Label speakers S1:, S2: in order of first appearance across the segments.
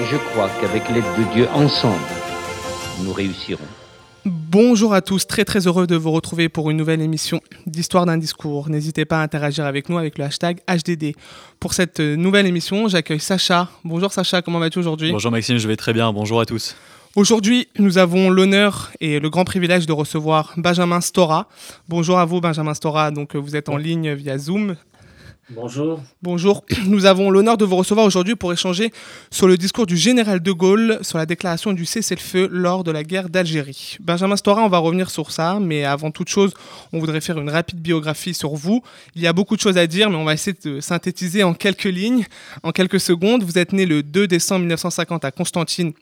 S1: Et je crois qu'avec l'aide de Dieu, ensemble, nous réussirons.
S2: Bonjour à tous, très très heureux de vous retrouver pour une nouvelle émission d'Histoire d'un discours. N'hésitez pas à interagir avec nous avec le hashtag HDD. Pour cette nouvelle émission, j'accueille Sacha. Bonjour Sacha, comment vas-tu aujourd'hui?
S3: Bonjour Maxime, je vais très bien, bonjour à tous.
S2: Aujourd'hui, nous avons l'honneur et le grand privilège de recevoir Benjamin Stora. Bonjour à vous Benjamin Stora, donc vous êtes en ligne via Zoom.
S4: Bonjour.
S2: Bonjour. Nous avons l'honneur de vous recevoir aujourd'hui pour échanger sur le discours du général de Gaulle sur la déclaration du cessez-le-feu lors de la guerre d'Algérie. Benjamin Stora, on va revenir sur ça, mais avant toute chose, on voudrait faire une rapide biographie sur vous. Il y a beaucoup de choses à dire, mais on va essayer de synthétiser en quelques lignes, en quelques secondes. Vous êtes né le 2 décembre 1950 à Constantine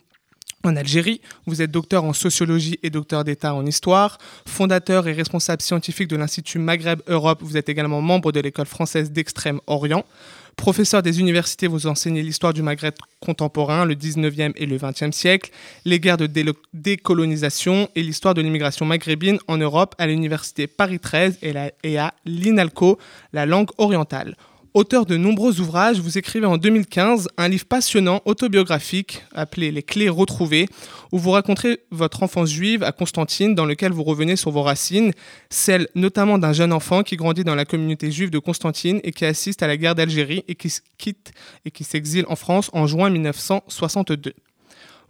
S2: en Algérie. Vous êtes docteur en sociologie et docteur d'État en histoire, fondateur et responsable scientifique de l'Institut Maghreb Europe. Vous êtes également membre de l'école française d'Extrême-Orient. Professeur des universités, vous enseignez l'histoire du Maghreb contemporain, le 19e et le 20e siècle, les guerres de décolonisation et l'histoire de l'immigration maghrébine en Europe à l'université Paris 13 et à l'INALCO, la langue orientale. Auteur de nombreux ouvrages, vous écrivez en 2015 un livre passionnant autobiographique appelé Les clés retrouvées, où vous racontez votre enfance juive à Constantine, dans lequel vous revenez sur vos racines, celles notamment d'un jeune enfant qui grandit dans la communauté juive de Constantine et qui assiste à la guerre d'Algérie et qui quitte et qui s'exile en France en juin 1962.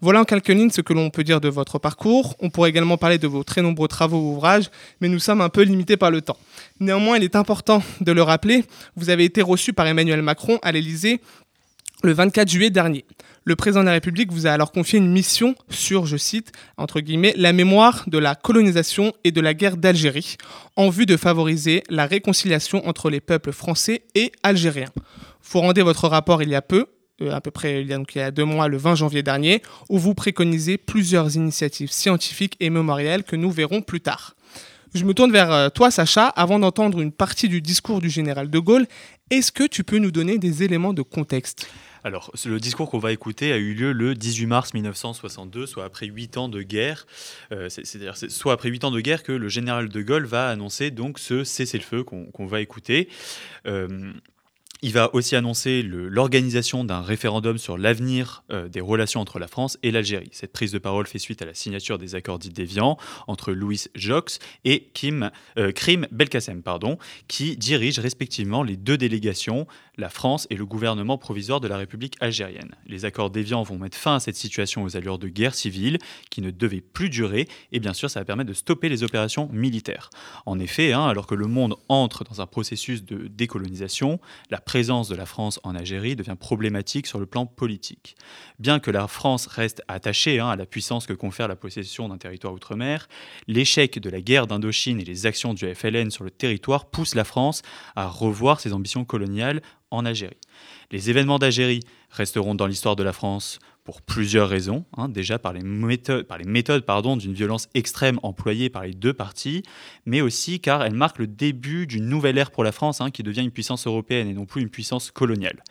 S2: Voilà en quelques lignes ce que l'on peut dire de votre parcours. On pourrait également parler de vos très nombreux travaux ou ouvrages, mais nous sommes un peu limités par le temps. Néanmoins, il est important de le rappeler, vous avez été reçu par Emmanuel Macron à l'Élysée le 24 juillet dernier. Le président de la République vous a alors confié une mission sur, je cite, entre guillemets, la mémoire de la colonisation et de la guerre d'Algérie, en vue de favoriser la réconciliation entre les peuples français et algériens. Vous rendez votre rapport il y a peu, à peu près il y, a, donc, il y a deux mois, le 20 janvier dernier, où vous préconisez plusieurs initiatives scientifiques et mémorielles que nous verrons plus tard. Je me tourne vers euh, toi, Sacha, avant d'entendre une partie du discours du général de Gaulle. Est-ce que tu peux nous donner des éléments de contexte?
S3: Alors, le discours qu'on va écouter a eu lieu le 18 mars 1962, soit après huit ans de guerre. Euh, c'est-à-dire, soit après huit ans de guerre que le général de Gaulle va annoncer donc ce cessez-le-feu qu'on va écouter. Il va aussi annoncer l'organisation d'un référendum sur l'avenir euh, des relations entre la France et l'Algérie. Cette prise de parole fait suite à la signature des accords dits déviants entre Louis Jox et Kim, euh, Krim Belkacem, pardon, qui dirigent respectivement les deux délégations, la France et le gouvernement provisoire de la République algérienne. Les accords déviants vont mettre fin à cette situation aux allures de guerre civile qui ne devait plus durer et bien sûr ça va permettre de stopper les opérations militaires. En effet, hein, alors que le monde entre dans un processus de décolonisation, la présence de la France en Algérie devient problématique sur le plan politique. Bien que la France reste attachée hein, à la puissance que confère la possession d'un territoire outre-mer, l'échec de la guerre d'Indochine et les actions du FLN sur le territoire poussent la France à revoir ses ambitions coloniales en Algérie. Les événements d'Algérie resteront dans l'histoire de la France pour plusieurs raisons. Hein. déjà par les méthodes, d'une violence extrême employée par les deux parties, mais aussi car elle marque le début d'une nouvelle ère pour la France hein, qui devient une puissance européenne et non plus une puissance coloniale.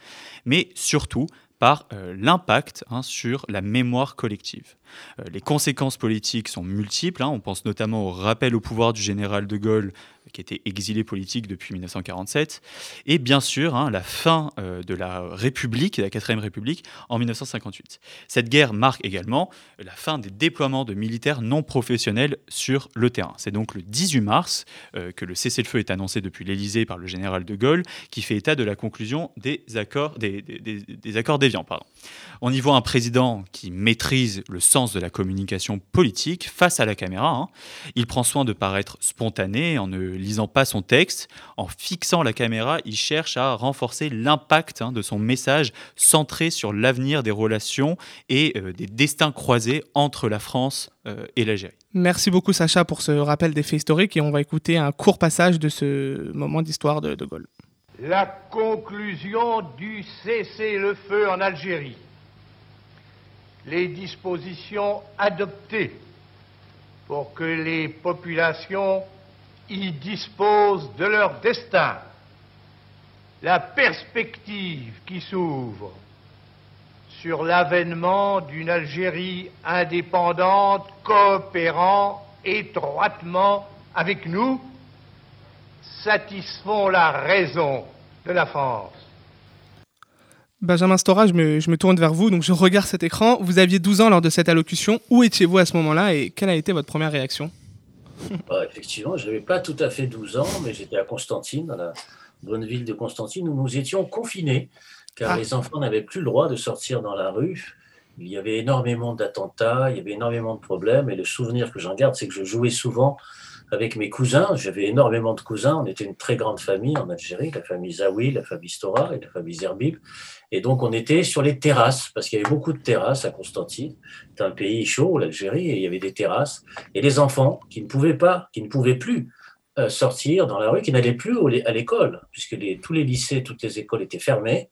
S3: Mais surtout par euh, l'impact hein, sur la mémoire collective. Euh, les conséquences politiques sont multiples. on pense notamment au rappel au pouvoir du général de Gaulle qui était exilé politique depuis 1947, et bien sûr hein, la fin euh, de la République, la quatrième République, en 1958. Cette guerre marque également la fin des déploiements de militaires non professionnels sur le terrain. C'est donc le 18 mars euh, que le cessez-le-feu est annoncé depuis l'Élysée par le général de Gaulle, qui fait état de la conclusion des accords, des, accords. On y voit un président qui maîtrise le de la communication politique face à la caméra. Hein. Il prend soin de paraître spontané en ne lisant pas son texte, en fixant la caméra, il cherche à renforcer l'impact hein, de son message centré sur l'avenir des relations et euh, des destins croisés entre la France euh, et l'Algérie.
S2: Merci beaucoup Sacha pour ce rappel des faits historiques et on va écouter un court passage de ce moment d'histoire de De Gaulle.
S5: La conclusion du cessez-le-feu en Algérie les dispositions adoptées pour que les populations y disposent de leur destin. La perspective qui s'ouvre sur l'avènement d'une Algérie indépendante coopérant étroitement avec nous satisfont la raison de la France.
S2: Benjamin Stora, je me, je me, tourne vers vous, donc je regarde cet écran. Vous aviez 12 ans lors de cette allocution. Où étiez-vous à ce moment-là et quelle a été votre première réaction?
S4: Bah, Effectivement, je n'avais pas tout à fait 12 ans, mais j'étais à Constantine, dans la bonne ville de Constantine, où nous étions confinés, car ah. les enfants n'avaient plus le droit de sortir dans la rue. Il y avait énormément d'attentats, il y avait énormément de problèmes, et le souvenir que j'en garde, c'est que je jouais souvent avec mes cousins. J'avais énormément de cousins. On était une très grande famille en Algérie, la famille Zawi, la famille Stora et la famille Zerbib. Et donc, on était sur les terrasses, parce qu'il y avait beaucoup de terrasses à Constantine. C'est un pays chaud, l'Algérie, et il y avait des terrasses. Et les enfants qui ne pouvaient pas, qui ne pouvaient plus euh, sortir dans la rue, qui n'allaient plus à l'école, puisque tous les lycées, toutes les écoles étaient fermées.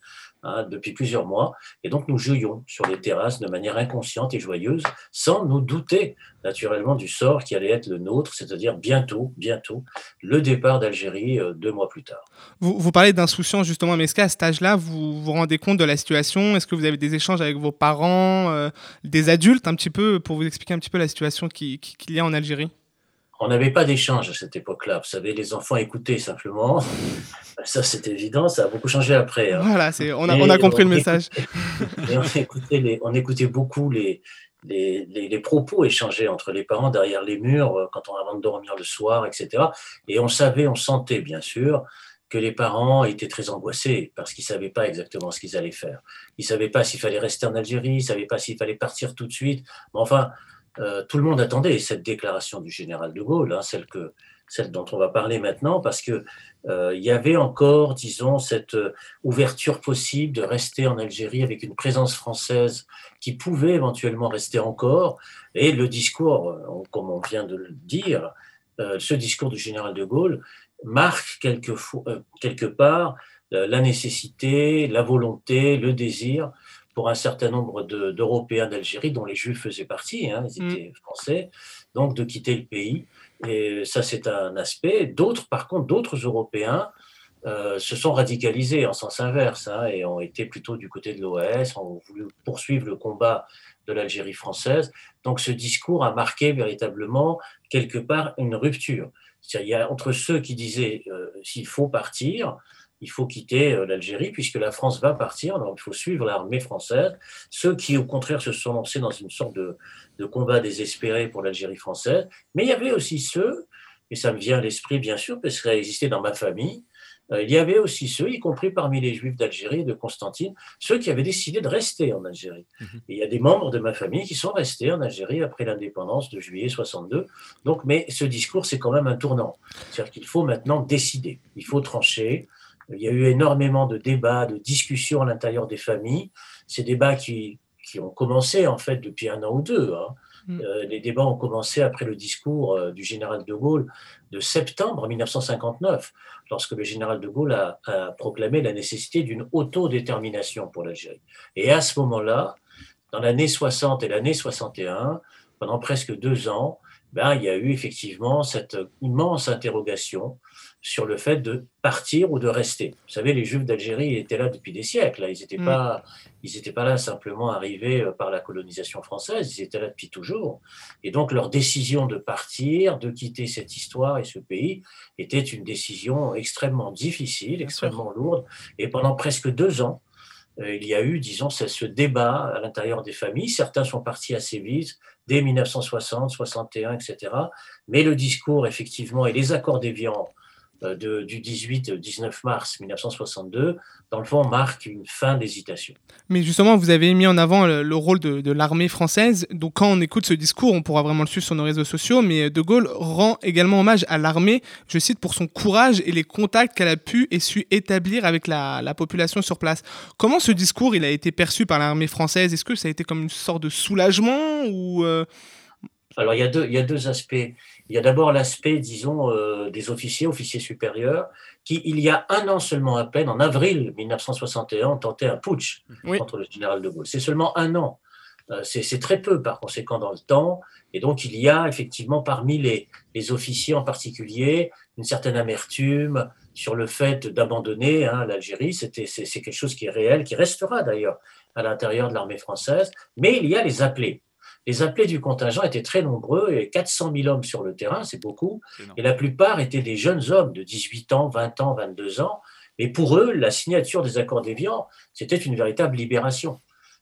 S4: Hein, depuis plusieurs mois. Et donc, nous jouions sur les terrasses de manière inconsciente et joyeuse, sans nous douter naturellement du sort qui allait être le nôtre, c'est-à-dire bientôt, bientôt, le départ d'Algérie euh, deux mois plus tard.
S2: Vous, parlez d'insouciance justement, mais est-ce qu'à cet âge-là, vous vous rendez compte de la situation? Est-ce que vous avez des échanges avec vos parents, euh, des adultes un petit peu, pour vous expliquer un petit peu la situation qu'il qui, qui y a en Algérie?
S4: On n'avait pas d'échange à cette époque-là. Vous savez, les enfants écoutaient simplement. Ça, c'est évident. Ça a beaucoup changé après.
S2: Hein. Voilà, on a, on a compris le message.
S4: on écoutait, les, on écoutait beaucoup les, les, les, propos échangés entre les parents derrière les murs, euh, quand on avant de dormir le soir, etc. Et on savait, on sentait, bien sûr, que les parents étaient très angoissés parce qu'ils ne savaient pas exactement ce qu'ils allaient faire. Ils ne savaient pas s'il fallait rester en Algérie, ils ne savaient pas s'il fallait partir tout de suite. Mais enfin, euh, tout le monde attendait cette déclaration du général de Gaulle, hein, celle, que, celle dont on va parler maintenant, parce qu'il euh, y avait encore, disons, cette euh, ouverture possible de rester en Algérie avec une présence française qui pouvait éventuellement rester encore. Et le discours, comme on vient de le dire, ce discours du général de Gaulle marque quelque part la nécessité, la volonté, le désir pour un certain nombre d'Européens d'Algérie, dont les Juifs faisaient partie, hein, ils mm. étaient français, donc de quitter le pays. Et ça, c'est un aspect. D'autres, par contre, d'autres Européens euh, se sont radicalisés en sens inverse hein, et ont été plutôt du côté de l'OAS, ont voulu poursuivre le combat de l'Algérie française. Donc ce discours a marqué véritablement quelque part une rupture. Il y a entre ceux qui disaient euh, s'il faut partir, il faut quitter euh, l'Algérie puisque la France va partir, donc il faut suivre l'armée française. Ceux qui, au contraire, se sont lancés dans une sorte de, combat désespéré pour l'Algérie française. Mais il y avait aussi ceux, et ça me vient à l'esprit bien sûr, parce que ça existait dans ma famille, euh, il y avait aussi ceux, y compris parmi les Juifs d'Algérie et de Constantine, ceux qui avaient décidé de rester en Algérie. Mhm. Et il y a des membres de ma famille qui sont restés en Algérie après l'indépendance de juillet 62. Donc, mais ce discours, c'est quand même un tournant. C'est-à-dire qu'il faut maintenant décider, il faut trancher. Il y a eu énormément de débats, de discussions à l'intérieur des familles. Ces débats qui, qui, ont commencé en fait depuis un an ou deux. Hein. Mm. Euh, les débats ont commencé après le discours euh, du général de Gaulle de septembre 1959, lorsque le général de Gaulle a, a proclamé la nécessité d'une autodétermination pour l'Algérie. Et à ce moment-là, dans l'année 60 et l'année 61, pendant presque deux ans, ben, il y a eu effectivement cette immense interrogation sur le fait de partir ou de rester. Vous savez, les Juifs d'Algérie étaient là depuis des siècles. Ils n'étaient mm. pas, ils pas là simplement arrivés euh, par la colonisation française. Ils étaient là depuis toujours. Et donc leur décision de partir, de quitter cette histoire et ce pays, était une décision extrêmement difficile, extrêmement lourde. Et pendant presque deux ans, euh, il y a eu, disons, ce débat à l'intérieur des familles. Certains sont partis assez vite, dès 1960, 61, etc. Mais le discours, effectivement, et les accords d'Évian euh, du 18-19 mars 1962, dans le fond, marque une fin d'hésitation.
S2: Mais justement, vous avez mis en avant le, rôle de, l'armée française. Donc, quand on écoute ce discours, on pourra vraiment le suivre sur nos réseaux sociaux. Mais De Gaulle rend également hommage à l'armée, je cite, pour son courage et les contacts qu'elle a pu et su établir avec la, population sur place. Comment ce discours il a été perçu par l'armée française? Est-ce que ça a été comme une sorte de soulagement ou euh,
S4: Alors, il y, a deux, il y a deux aspects. Il y a d'abord l'aspect, disons, euh, des officiers, officiers supérieurs, qui, il y a un an seulement à peine, en avril 1961, ont tenté un putsch contre le général de Gaulle. C'est seulement un an. c'est très peu par conséquent dans le temps. Et donc il y a effectivement parmi les, les officiers en particulier une certaine amertume sur le fait d'abandonner hein, l'Algérie. C'est quelque chose qui est réel, qui restera d'ailleurs à l'intérieur de l'armée française. Mais il y a les appelés. Les appelés du contingent étaient très nombreux, et 400 000 hommes sur le terrain, c'est beaucoup, et la plupart étaient des jeunes hommes de 18 ans, 20 ans, 22 ans. Mais pour eux, la signature des accords d'Évian, c'était une véritable libération.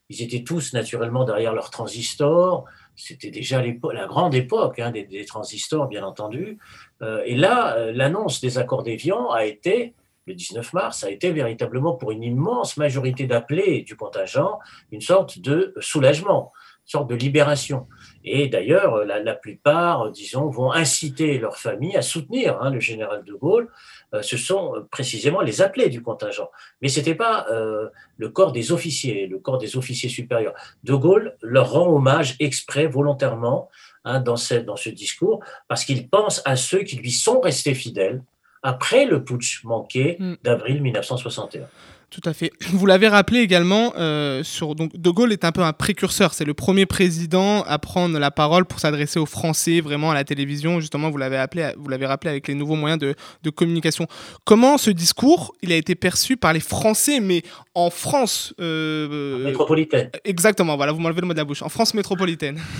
S4: Ils étaient tous naturellement derrière leurs transistors. C'était déjà la grande époque hein, des, transistors, bien entendu. Euh, et là, euh, l'annonce des accords d'Évian a été, le 19 mars, a été véritablement pour une immense majorité d'appelés du contingent une sorte de soulagement sorte de libération. Et d'ailleurs, la, plupart, disons, vont inciter leur famille à soutenir hein, le général de Gaulle. Euh, ce sont euh, précisément les appelés du contingent. Mais ce n'était pas euh, le corps des officiers, le corps des officiers supérieurs. De Gaulle leur rend hommage exprès, volontairement, hein, dans, ce, dans ce discours, parce qu'il pense à ceux qui lui sont restés fidèles après le putsch manqué mm. d'avril 1961.
S2: Tout à fait. Vous l'avez rappelé également, euh, sur, donc, De Gaulle est un peu un précurseur. C'est le premier président à prendre la parole pour s'adresser aux Français, vraiment à la télévision. Justement, vous l'avez, appelé, vous l'avez rappelé avec les nouveaux moyens de, de, communication. Comment ce discours, il a été perçu par les Français, mais en France
S4: euh, Métropolitaine.
S2: Exactement, voilà, vous m'enlevez le mot de la bouche. En France métropolitaine.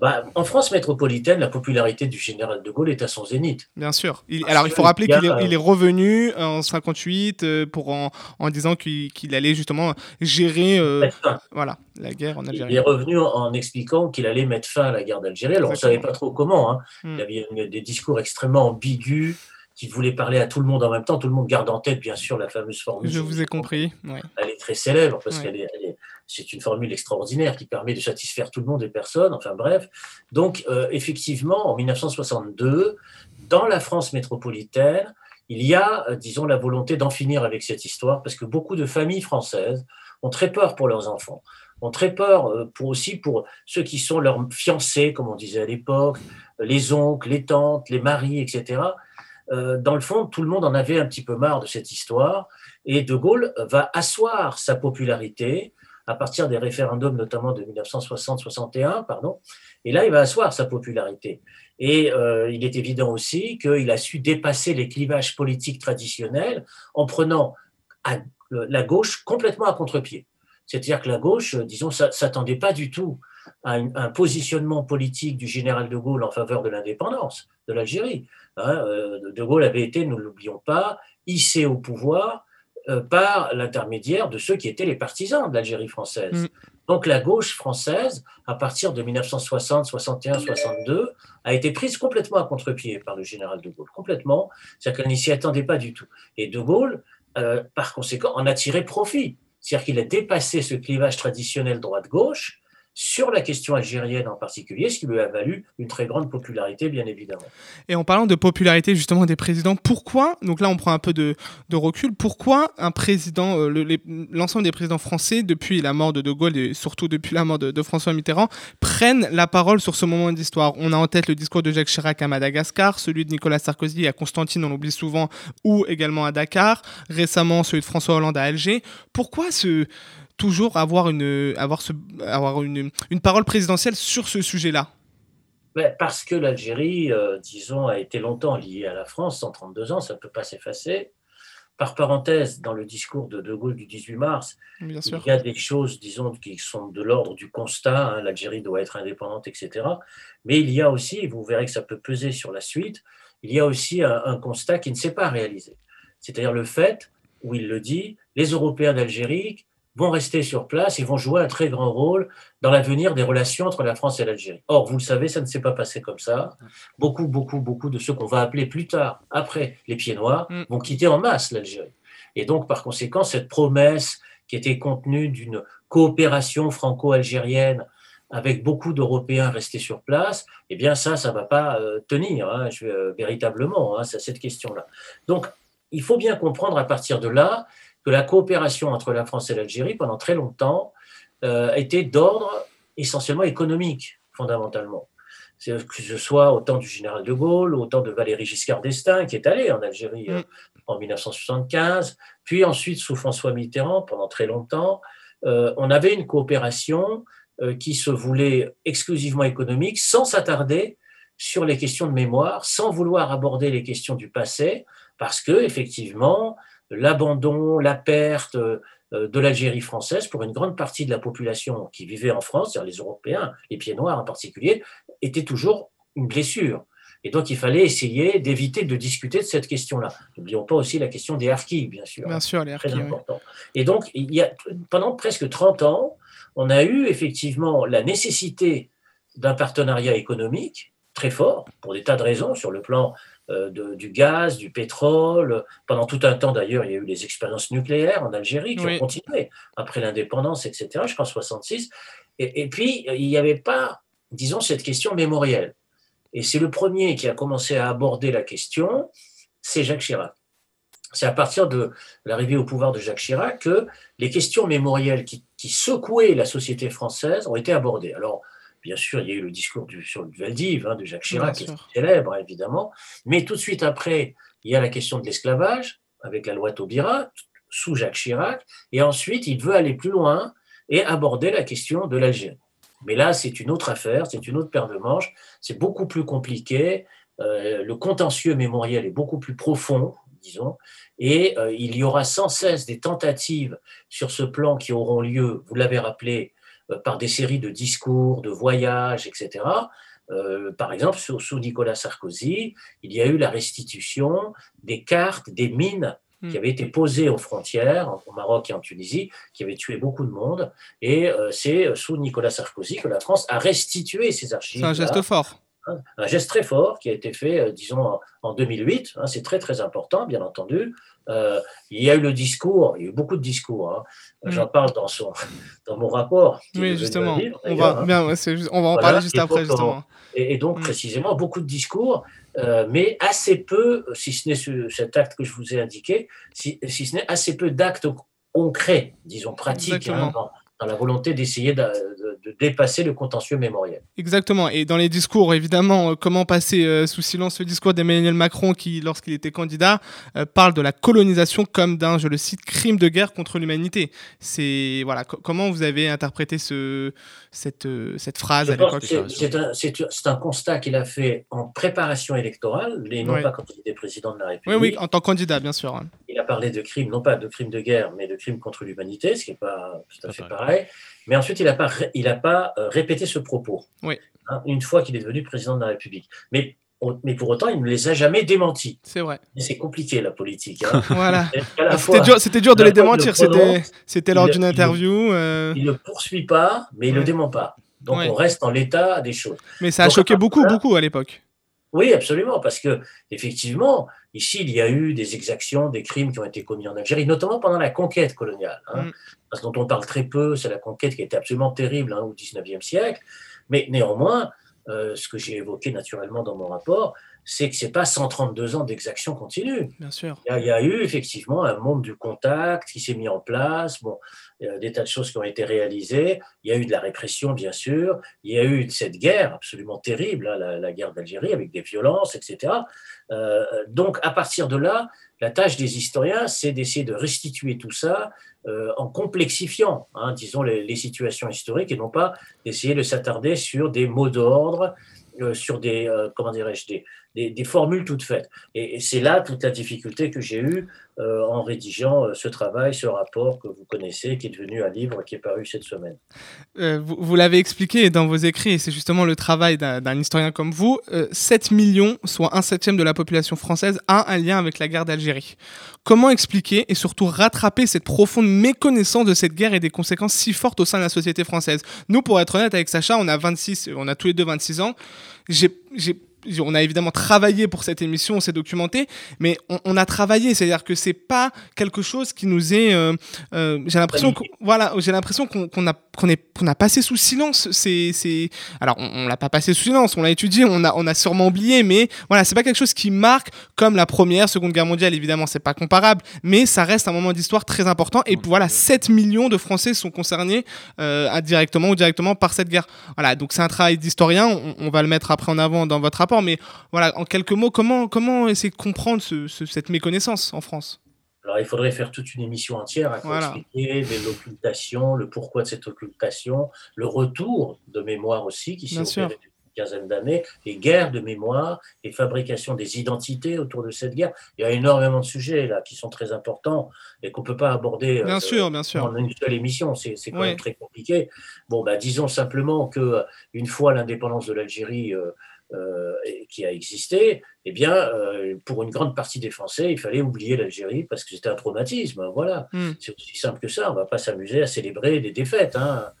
S4: Bah, en France métropolitaine, la popularité du général de Gaulle est à son zénît.
S2: Bien sûr. alors, il faut rappeler qu'il est, revenu en 58 euh, pour en, disant qu'il allait justement gérer euh, voilà, la guerre en Algérie.
S4: Il est revenu en, expliquant qu'il allait mettre fin à la guerre d'Algérie. Alors, on ne savait pas trop comment. Hein. Hmm. Il y avait des discours extrêmement ambigus qui voulait parler à tout le monde en même temps. Tout le monde garde en tête, bien sûr, la fameuse formule.
S2: Je vous ai compris.
S4: Elle est très célèbre parce qu'elle est, c'est une formule extraordinaire qui permet de satisfaire tout le monde et personne. Enfin bref. Donc, euh, effectivement, en 1962, dans la France métropolitaine, il y a, euh, disons, la volonté d'en finir avec cette histoire parce que beaucoup de familles françaises ont très peur pour leurs enfants ont très peur euh, aussi pour ceux qui sont leurs fiancés, comme on disait à l'époque, les oncles, les tantes, les maris, etc. Dans le fond, tout le monde en avait un petit peu marre de cette histoire. Et De Gaulle va asseoir sa popularité à partir des référendums, notamment de 1960-61, pardon. Et là, il va asseoir sa popularité. Et euh, il est évident aussi qu'il a su dépasser les clivages politiques traditionnels en prenant la gauche complètement à contre-pied. C'est-à-dire que la gauche, disons, s'attendait pas du tout à un positionnement politique du général de Gaulle en faveur de l'indépendance de l'Algérie. Hein, euh, de Gaulle avait été, ne l'oublions pas, hissé au pouvoir euh, par l'intermédiaire de ceux qui étaient les partisans de l'Algérie française. Mm. Donc la gauche française, à partir de 1960, 61, 62, a été prise complètement à contre-pied par le général de Gaulle, complètement. C'est-à-dire qu'elle n'y s'y attendait pas du tout. Et de Gaulle, euh, par conséquent, en a tiré profit. C'est-à-dire qu'il a dépassé ce clivage traditionnel droite-gauche sur la question algérienne en particulier, ce qui lui a valu une très grande popularité, bien évidemment.
S2: Et en parlant de popularité justement des présidents, pourquoi, donc là on prend un peu de, recul, pourquoi un président, euh, l'ensemble des présidents français, depuis la mort de De Gaulle et surtout depuis la mort de, François Mitterrand, prennent la parole sur ce moment d'histoire? On a en tête le discours de Jacques Chirac à Madagascar, celui de Nicolas Sarkozy à Constantine, on l'oublie souvent, ou également à Dakar, récemment celui de François Hollande à Alger. Pourquoi ce toujours avoir une, avoir ce, avoir une, une parole présidentielle sur ce sujet-là
S4: Parce que l'Algérie, euh, disons, a été longtemps liée à la France, 132 ans, ça ne peut pas s'effacer. Par parenthèse, dans le discours de De Gaulle du 18 mars, il y a des choses, disons, qui sont de l'ordre du constat, hein, l'Algérie doit être indépendante, etc. Mais il y a aussi, et vous verrez que ça peut peser sur la suite, il y a aussi un, un constat qui ne s'est pas réalisé. C'est-à-dire le fait, où il le dit, les Européens d'Algérie vont rester sur place et vont jouer un très grand rôle dans l'avenir des relations entre la France et l'Algérie. Or, vous le savez, ça ne s'est pas passé comme ça. Beaucoup, beaucoup, beaucoup de ceux qu'on va appeler plus tard, après les pieds noirs, mm. vont quitter en masse l'Algérie. Et donc, par conséquent, cette promesse qui était contenue d'une coopération franco-algérienne avec beaucoup d'Européens restés sur place, eh bien ça, ça ne va pas euh, tenir hein, je, euh, véritablement, hein, cette question-là. Donc, il faut bien comprendre à partir de là que la coopération entre la France et l'Algérie, pendant très longtemps, euh, était d'ordre essentiellement économique, fondamentalement. Que ce soit au temps du général de Gaulle, au temps de Valéry Giscard d'Estaing, qui est allé en Algérie euh, mm. en 1975, puis ensuite sous François Mitterrand, pendant très longtemps, euh, on avait une coopération qui se voulait exclusivement économique, sans s'attarder sur les questions de mémoire, sans vouloir aborder les questions du passé, parce que effectivement, l'abandon, la perte euh, de l'Algérie française pour une grande partie de la population qui vivait en France, c'est-à-dire les Européens, les pieds noirs en particulier, était toujours une blessure. Et donc, il fallait essayer d'éviter de discuter de cette question-là. N'oublions pas aussi la question des harkis, bien sûr.
S2: Bien sûr, les harkis.
S4: Très important. Et donc, il y a, pendant presque 30 ans, on a eu effectivement la nécessité d'un partenariat économique très fort, pour des tas de raisons, sur le plan de, du gaz, du pétrole. Pendant tout un temps, d'ailleurs, il y a eu les expériences nucléaires en Algérie qui ont continué après l'indépendance, etc., je crois 66. Et, et puis, il n'y avait pas, disons, cette question mémorielle. Et c'est le premier qui a commencé à aborder la question, c'est Jacques Chirac. C'est à partir de l'arrivée au pouvoir de Jacques Chirac que les questions mémorielles qui, secouaient la société française ont été abordées. Alors, bien sûr, il y a eu le discours du, sur le Valdiv hein, de Jacques Chirac, qui est célèbre, évidemment, mais tout de suite après, il y a la question de l'esclavage, avec la loi Taubira, sous Jacques Chirac, et ensuite, il veut aller plus loin et aborder la question de l'Algérie. Mais là, c'est une autre affaire, c'est une autre paire de manches, c'est beaucoup plus compliqué, euh, le contentieux mémoriel est beaucoup plus profond, disons, et euh, il y aura sans cesse des tentatives sur ce plan qui auront lieu, vous l'avez rappelé, par des séries de discours, de voyages, etc. par exemple, sous, sous, Nicolas Sarkozy, il y a eu la restitution des cartes des mines Hmm. qui avait été posé aux frontières, au Maroc et en Tunisie, qui avait tué beaucoup de monde. Et euh, c'est euh, sous Nicolas Sarkozy que la France a restitué ces archives.
S2: C'est un geste fort.
S4: Hein, un geste très fort qui a été fait, euh, disons, en 2008. Hein, c'est très, très important, bien entendu. Il y a eu le discours, il y a eu beaucoup de discours. Hein. Hmm. J'en parle dans, son, dans mon rapport.
S2: Oui, justement. on, va, bien, on va en parler juste après, justement.
S4: Et, donc, hmm. précisément, beaucoup de discours euh, mais assez peu, si ce n'est cet acte que je vous ai indiqué, si, ce n'est assez peu d'actes concrets, disons pratiques, hein, dans la volonté d'essayer de, dépasser le contentieux mémoriel.
S2: Exactement. Et dans les discours, évidemment, euh, comment passer euh, sous silence le discours d'Emmanuel Macron qui, lorsqu'il était candidat, euh, parle de la colonisation comme d'un, je le cite, crime de guerre contre l'humanité. C'est voilà. comment vous avez interprété ce, cette, cette phrase à l'époque
S4: C'est un, constat qu'il a fait en préparation électorale, et non pas quand il était président de la République.
S2: Oui, oui, en tant que candidat, bien sûr.
S4: Il a parlé de crimes, non pas de crimes de guerre, mais de crimes contre l'humanité, ce qui n'est pas tout à fait pareil. Mais ensuite, il n'a pas, il pas euh, répété ce propos.
S2: Oui.
S4: Hein, une fois qu'il est devenu président de la République. Mais, mais pour autant, il ne les a jamais démentis.
S2: C'est vrai.
S4: C'est compliqué, la politique. Hein.
S2: voilà. C'était dur, de les démentir. C'était lors d'une interview.
S4: Euh. Il ne le poursuit pas, mais il ne le dément pas. Donc on reste en l'état des choses.
S2: Mais ça a choqué beaucoup, beaucoup à l'époque.
S4: Oui, absolument, parce que effectivement, ici, il y a eu des exactions, des crimes qui ont été commis en Algérie, notamment pendant la conquête coloniale. Hein. Mm. Ce dont on parle très peu, c'est la conquête qui était absolument terrible hein, au XIXe siècle. Mais néanmoins, euh, ce que j'ai évoqué naturellement dans mon rapport, c'est que ce n'est pas 132 ans d'exaction continue.
S2: Bien sûr.
S4: Il y, a, eu effectivement un monde du contact qui s'est mis en place, bon, il y a des tas de choses qui ont été réalisées, il y a eu de la répression, bien sûr, il y a eu cette guerre absolument terrible, hein, la, guerre d'Algérie, avec des violences, etc. Euh, donc, à partir de là, la tâche des historiens, c'est d'essayer de restituer tout ça euh, en complexifiant, hein, disons, les, situations historiques et non pas d'essayer de s'attarder sur des mots d'ordre, euh, sur des, comment dirais-je, des, des, formules toutes faites. Et, c'est là toute la difficulté que j'ai eue euh, en rédigeant euh, ce travail, ce rapport que vous connaissez, qui est devenu un livre qui est paru cette semaine.
S2: Euh, vous, l'avez expliqué dans vos écrits, et c'est justement le travail d'un historien comme vous, 7 millions, soit un septième de la population française, a un lien avec la guerre d'Algérie. Comment expliquer et surtout rattraper cette profonde méconnaissance de cette guerre et des conséquences si fortes au sein de la société française? Nous, pour être honnête avec Sacha, on a 26, on a tous les deux 26 ans. J'ai on a évidemment travaillé pour cette émission, on s'est documenté, mais on, a travaillé, c'est-à-dire que c'est pas quelque chose qui nous est. Euh, euh, j'ai l'impression, voilà, j'ai l'impression qu'on a qu'on est qu'on a passé sous silence. C'est c'est alors on, l'a pas passé sous silence, on l'a étudié, on a on a sûrement oublié, mais voilà, c'est pas quelque chose qui marque comme la première, seconde guerre mondiale. Évidemment, c'est pas comparable, mais ça reste un moment d'histoire très important. Et voilà, 7 millions de Français sont concernés euh, directement ou directement par cette guerre. Voilà, donc c'est un travail d'historien. On, on va le mettre après en avant dans votre rapport mais voilà, en quelques mots, comment, comment essayer de comprendre cette méconnaissance en France?
S4: Alors, il faudrait faire toute une émission entière à
S2: Voilà.
S4: expliquer l'occultation, le pourquoi de cette occultation, le retour de mémoire aussi qui s'est
S2: Bien
S4: opéré depuis une quinzaine d'années, les guerres de mémoire, les fabrications des identités autour de cette guerre. Il y a énormément de sujets là qui sont très importants et qu'on ne peut pas aborder
S2: Bien
S4: euh,
S2: sûr, bien sûr.
S4: en une seule émission. C'est quand
S2: Oui.
S4: même très compliqué. Bon, bah, disons simplement que euh, une fois l'indépendance de l'Algérie euh, et- qui a existé, eh bien, euh, pour une grande partie des Français, il fallait oublier l'Algérie parce que c'était un traumatisme. Voilà,
S2: Hmm.
S4: c'est aussi simple que ça. On ne va pas s'amuser à célébrer des défaites, hein,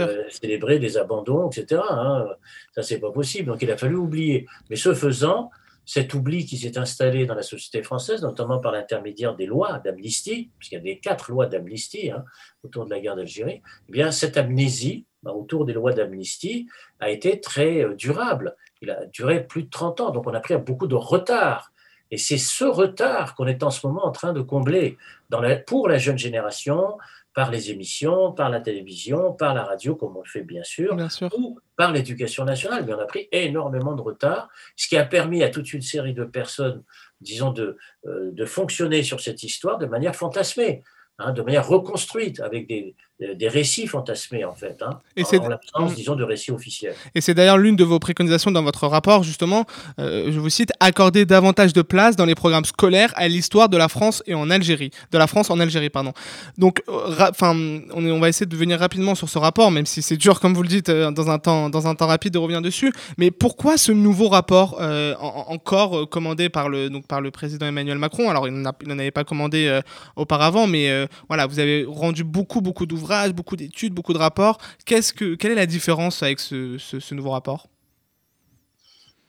S4: euh, célébrer des abandons, etc. hein. Ça, c'est pas possible. Donc, il a fallu oublier. Mais ce faisant, cet oubli qui s'est installé dans la société française, notamment par l'intermédiaire des lois d'amnistie, puisqu'il y a des quatre lois d'amnistie hein, autour de la guerre d'Algérie, eh bien, cette amnésie autour des lois d'amnistie a été très euh, durable. Il a duré plus de 30 ans, donc on a pris beaucoup de retard. Et c'est ce retard qu'on est en ce moment en train de combler dans la- pour la jeune génération, par les émissions, par la télévision, par la radio, comme on le fait bien sûr,
S2: Bien sûr.
S4: ou par l'éducation nationale. Mais on a pris énormément de retard, ce qui a permis à toute une série de personnes, disons, de, euh, de fonctionner sur cette histoire de manière fantasmée, hein, de manière reconstruite, avec des, des récits fantasmés, en fait, hein,
S2: Et
S4: en, l'absence, disons, de récits officiels.
S2: Et c'est d'ailleurs l'une de vos préconisations dans votre rapport, justement, euh, je vous cite, accorder davantage de place dans les programmes scolaires à l'histoire de la France et en Algérie. De la France en Algérie, pardon. Donc, euh, enfin, on, va essayer de venir rapidement sur ce rapport, même si c'est dur, comme vous le dites, euh, dans un temps, dans un temps rapide de revenir dessus. Mais pourquoi ce nouveau rapport, euh, en- en- encore euh, commandé par le, donc, par le président Emmanuel Macron? Alors, il n'en avait pas commandé euh, auparavant, mais euh, voilà, vous avez rendu beaucoup, beaucoup d'ouvrages, beaucoup d'études, beaucoup de rapports. Qu'est-ce que, quelle est la différence avec ce, ce- ce nouveau rapport?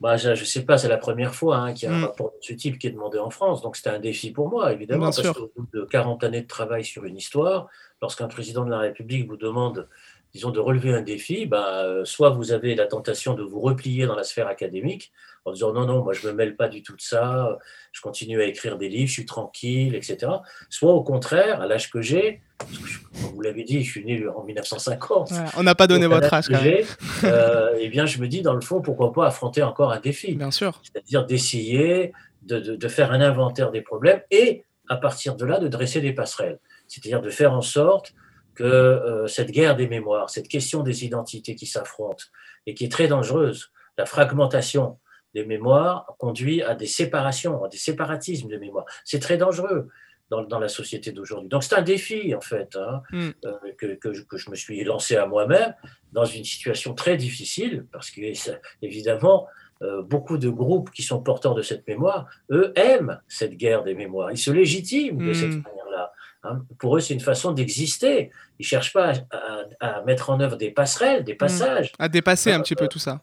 S4: Bah, je ne sais pas, c'est la première fois hein, qu'il y a un
S2: Mm.
S4: rapport de ce type qui est demandé en France. Donc c'était un défi pour moi, évidemment,
S2: Bien
S4: parce qu'au bout de 40 années de travail sur une histoire, lorsqu'un président de la République vous demande, disons, de relever un défi, bah, euh, soit vous avez la tentation de vous replier dans la sphère académique en disant non, non, moi je ne me mêle pas du tout de ça, je continue à écrire des livres, je suis tranquille, etc. Soit au contraire, à l'âge que j'ai, comme vous l'avez dit, je suis né en 1950.
S2: Voilà, On n'a pas donné
S4: Donc,
S2: votre âge, quand même.
S4: euh, eh bien, je me dis, dans le fond, pourquoi pas affronter encore un défi
S2: Bien sûr.
S4: c'est-à-dire d'essayer de, de- de faire un inventaire des problèmes et à partir de là de dresser des passerelles, c'est-à-dire de faire en sorte que euh, cette guerre des mémoires, cette question des identités qui s'affrontent et qui est très dangereuse, la fragmentation des mémoires conduit à des séparations, à des séparatismes de mémoire. C'est très dangereux dans, dans la société d'aujourd'hui. Donc c'est un défi en fait hein,
S2: Mm.
S4: euh, que, que je, que je me suis lancé à moi-même dans une situation très difficile parce que évidemment euh, beaucoup de groupes qui sont porteurs de cette mémoire, eux aiment cette guerre des mémoires. Ils se légitiment de
S2: Mm.
S4: cette manière-là. Hein. Pour eux, c'est une façon d'exister. Ils cherchent pas à, à- à mettre en œuvre des passerelles, des passages,
S2: À dépasser un petit peu tout ça.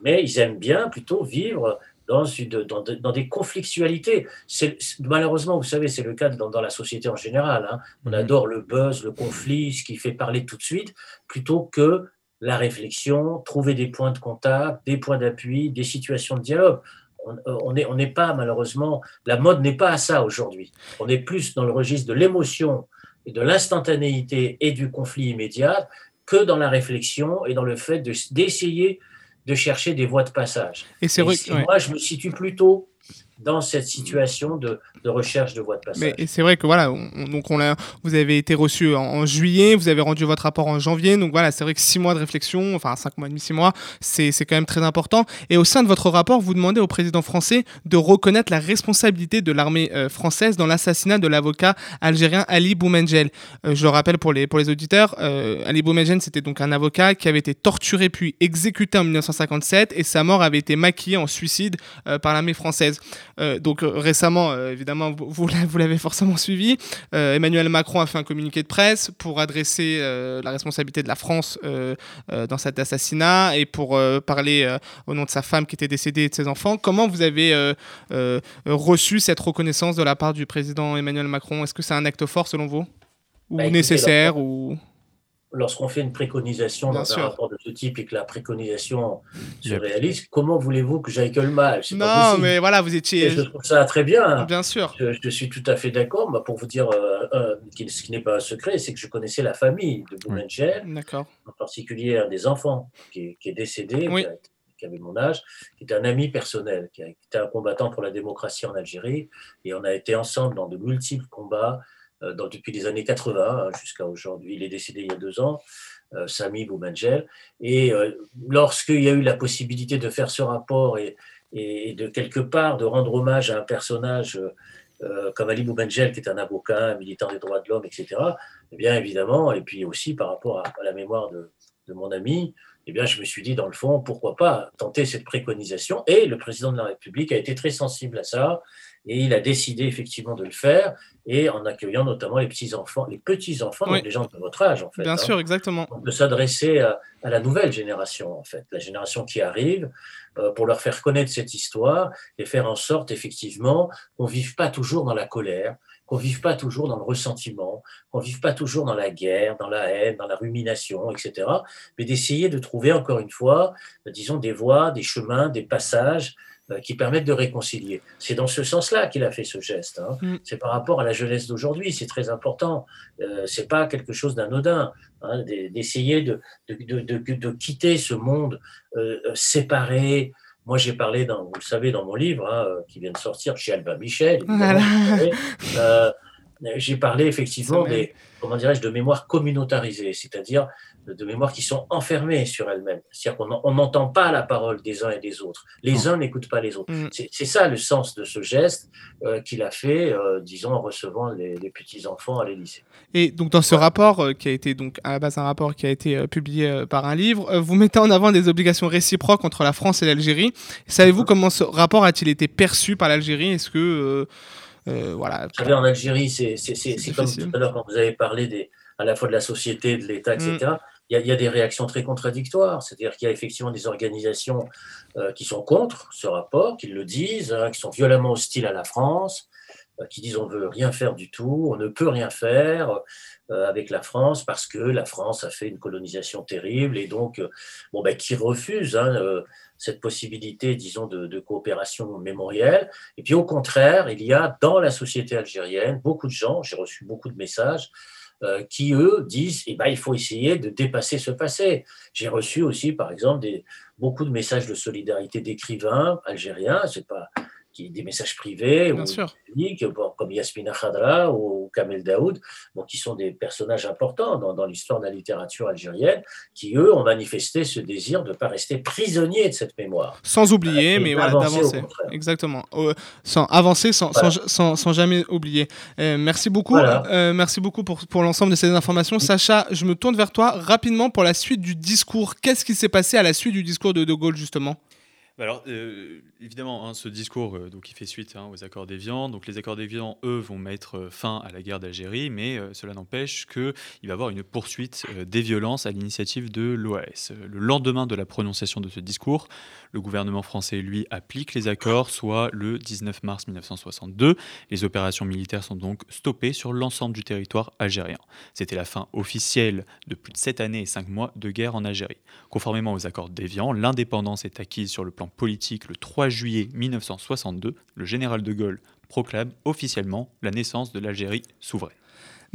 S4: mais ils aiment bien plutôt vivre dans, une, dans, de- dans des conflictualités. C'est- malheureusement, vous savez, c'est le cas dans, dans la société en général. hein. On
S3: Mhm.
S4: adore le buzz, le conflit, ce qui fait parler tout de suite, plutôt que la réflexion, trouver des points de contact, des points d'appui, des situations de dialogue. On euh, on n'est on pas, malheureusement, la mode n'est pas à ça aujourd'hui. On est plus dans le registre de l'émotion et de l'instantanéité et du conflit immédiat que dans la réflexion et dans le fait de- d'essayer de chercher des voies de passage.
S2: Et c'est vrai.
S4: ici,
S2: ouais.
S4: Moi, je me situe plutôt dans cette situation de, recherche de voies de passage.
S2: Mais c'est vrai que voilà, on- on- donc on l'a, vous avez été reçu en, juillet, vous avez rendu votre rapport en janvier, donc voilà, c'est vrai que six mois de réflexion, enfin cinq mois et demi, six mois, c'est quand même très important. Et au sein de votre rapport, vous demandez au président français de reconnaître la responsabilité de l'armée euh, française dans l'assassinat de l'avocat algérien Ali Boumengel. Euh, je le rappelle pour les pour les auditeurs, euh, Ali Boumengel c'était donc un avocat qui avait été torturé puis exécuté en 1957 et sa mort avait été maquillée en suicide par l'armée française. Euh, donc euh, récemment, euh, évidemment, vous, vous l'a- vous l'avez forcément suivi. Emmanuel Macron a fait un communiqué de presse pour adresser la responsabilité de la France dans cet assassinat et pour parler au nom de sa femme qui était décédée et de ses enfants. Comment vous avez reçu cette reconnaissance de la part du président Emmanuel Macron? Est-ce que c'est un acte fort selon vous? Ou
S4: Bah, écoutez,
S2: nécessaire ou...
S4: Lorsqu'on fait une préconisation
S2: Bien
S4: dans
S2: sûr.
S4: un rapport de ce type et que la préconisation se réalise, comment voulez-vous que j'aille que le mal? Pas
S2: Non, mais voilà, vous
S4: Et
S2: étiez...
S4: je trouve ça très bien.
S2: Bien sûr.
S4: Je, je suis tout à fait d'accord. Bah, pour vous dire, euh, euh, qui- ce qui n'est pas un secret, c'est que je connaissais la famille de Boumengel, en particulier un des enfants qui est, qui est décédé,
S2: Oui.
S4: qui, a, qui qui avait mon âge, qui était un ami personnel, qui était un combattant pour la démocratie en Algérie. Et on a été ensemble dans de multiples combats dans, depuis les années 80 hein, jusqu'à aujourd'hui. Il est décédé il y a deux ans. Sami Boumengel. Et lorsqu'il y a eu la possibilité de faire ce rapport et, de quelque part de rendre hommage à un personnage euh, comme Ali Boumengel, qui est un avocat, un militant des droits de l'homme, etc., eh bien évidemment, et puis aussi par rapport à, la mémoire de, mon ami, eh bien, je me suis dit, dans le fond, pourquoi pas tenter cette préconisation Et le président de la République a été très sensible à ça, et il a décidé effectivement de le faire, et en accueillant notamment les petits-enfants, les petits-enfants, les gens de votre âge, en fait.
S2: Bien hein. sûr, exactement.
S4: de s'adresser à, à, la nouvelle génération, en fait, la génération qui arrive, euh, pour leur faire connaître cette histoire et faire en sorte effectivement qu'on ne vive pas toujours dans la colère, qu'on ne vive pas toujours dans le ressentiment, qu'on ne vive pas toujours dans la guerre, dans la haine, dans la rumination, etc., mais d'essayer de trouver encore une fois, disons, des voies, des chemins, des passages euh, qui permettent de réconcilier. C'est dans ce sens-là qu'il a fait ce geste. Hein. Mm. C'est par rapport à la jeunesse d'aujourd'hui, c'est très important. Euh, c'est pas quelque chose d'anodin. Hein, d'essayer de, de, de, de, quitter ce monde euh, séparé. Moi, j'ai parlé, dans, vous le savez, dans mon livre hein, qui vient de sortir chez Albin Michel. Euh, j'ai parlé effectivement des, comment dirais-je, de mémoire communautarisée, c'est-à-dire de mémoires qui sont enfermées sur elles-mêmes. C'est-à-dire qu'on n'entend pas la parole des uns et des autres. Les uns n'écoutent pas les autres. Mm. C'est ça le sens de ce geste euh, qu'il a fait, euh, disons, en recevant les, petits-enfants à l'Élysée.
S2: Et donc, dans ce rapport, euh, qui a été donc à la base un rapport qui a été publié par un livre, vous mettez en avant des obligations réciproques entre la France et l'Algérie. Savez-vous mm. comment ce rapport a-t-il été perçu par l'Algérie? Est-ce que. voilà.
S4: Vous savez, en Algérie, c'est comme tout à l'heure quand vous avez parlé des, à la fois de la société, de l'État, etc. il y, a, des réactions très contradictoires. C'est-à-dire qu'il y a effectivement des organisations euh, qui sont contre ce rapport, qui le disent, hein, qui sont violemment hostiles à la France, euh, qui disent on veut rien faire du tout, on ne peut rien faire euh, avec la France parce que la France a fait une colonisation terrible et donc bon ben qui refusent hein, cette possibilité, disons, de, coopération mémorielle. Et puis au contraire, il y a dans la société algérienne beaucoup de gens, j'ai reçu beaucoup de messages qui, eux, disent eh ben, il faut essayer de dépasser ce passé. J'ai reçu aussi, par exemple, des, beaucoup de messages de solidarité d'écrivains algériens. C'est pas des messages privés ou publics, comme Yasmina Khadra ou Kamel Daoud, bon, qui sont des personnages importants dans, dans l'histoire de la littérature algérienne, qui eux ont manifesté ce désir de ne pas rester prisonniers de cette mémoire.
S2: Sans oublier, mais voilà, d'avancer. Exactement. Euh, sans avancer, sans, sans, sans, jamais oublier. Euh, merci beaucoup. Euh, merci beaucoup pour, pour l'ensemble de ces informations. Sacha, je me tourne vers toi rapidement pour la suite du discours. Qu'est-ce qui s'est passé à la suite du discours de De Gaulle, justement?
S3: Alors, euh, évidemment, hein, ce discours, euh, donc, qui fait suite hein, aux accords d'Évian. Donc, les accords d'Évian, eux, vont mettre euh, fin à la guerre d'Algérie, mais cela n'empêche qu'il va y avoir une poursuite des violences à l'initiative de l'OAS. Le lendemain de la prononciation de ce discours, le gouvernement français, lui, applique les accords, soit le 19 mars 1962. Les opérations militaires sont donc stoppées sur l'ensemble du territoire algérien. C'était la fin officielle de plus de 7 années et 5 mois de guerre en Algérie. Conformément aux accords d'Évian, l'indépendance est acquise sur le plan politique le 3 juillet 1962, le général de Gaulle proclame officiellement la naissance de l'Algérie souveraine.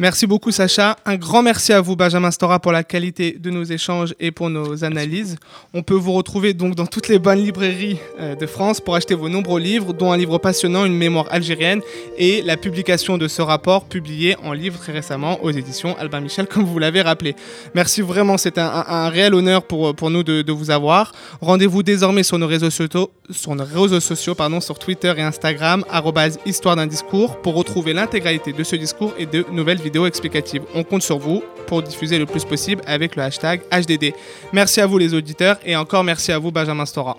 S2: Merci beaucoup Sacha. Un grand merci à vous Benjamin Stora pour la qualité de nos échanges et pour nos analyses. On peut vous retrouver donc dans toutes les bonnes librairies euh, de France pour acheter vos nombreux livres, dont un livre passionnant, Une mémoire algérienne, et la publication de ce rapport publié en livre très récemment aux éditions Albin Michel, comme vous l'avez rappelé. Merci vraiment, c'est un, réel honneur pour, pour nous de, vous avoir. Rendez-vous désormais sur nos réseaux sociaux, sur nos réseaux sociaux pardon, sur Twitter et Instagram, histoire d'un discours, pour retrouver l'intégralité de ce discours et de nouvelles explicative. On compte sur vous pour diffuser le plus possible avec le hashtag HDD. Merci à vous les auditeurs et encore merci à vous Benjamin Stora.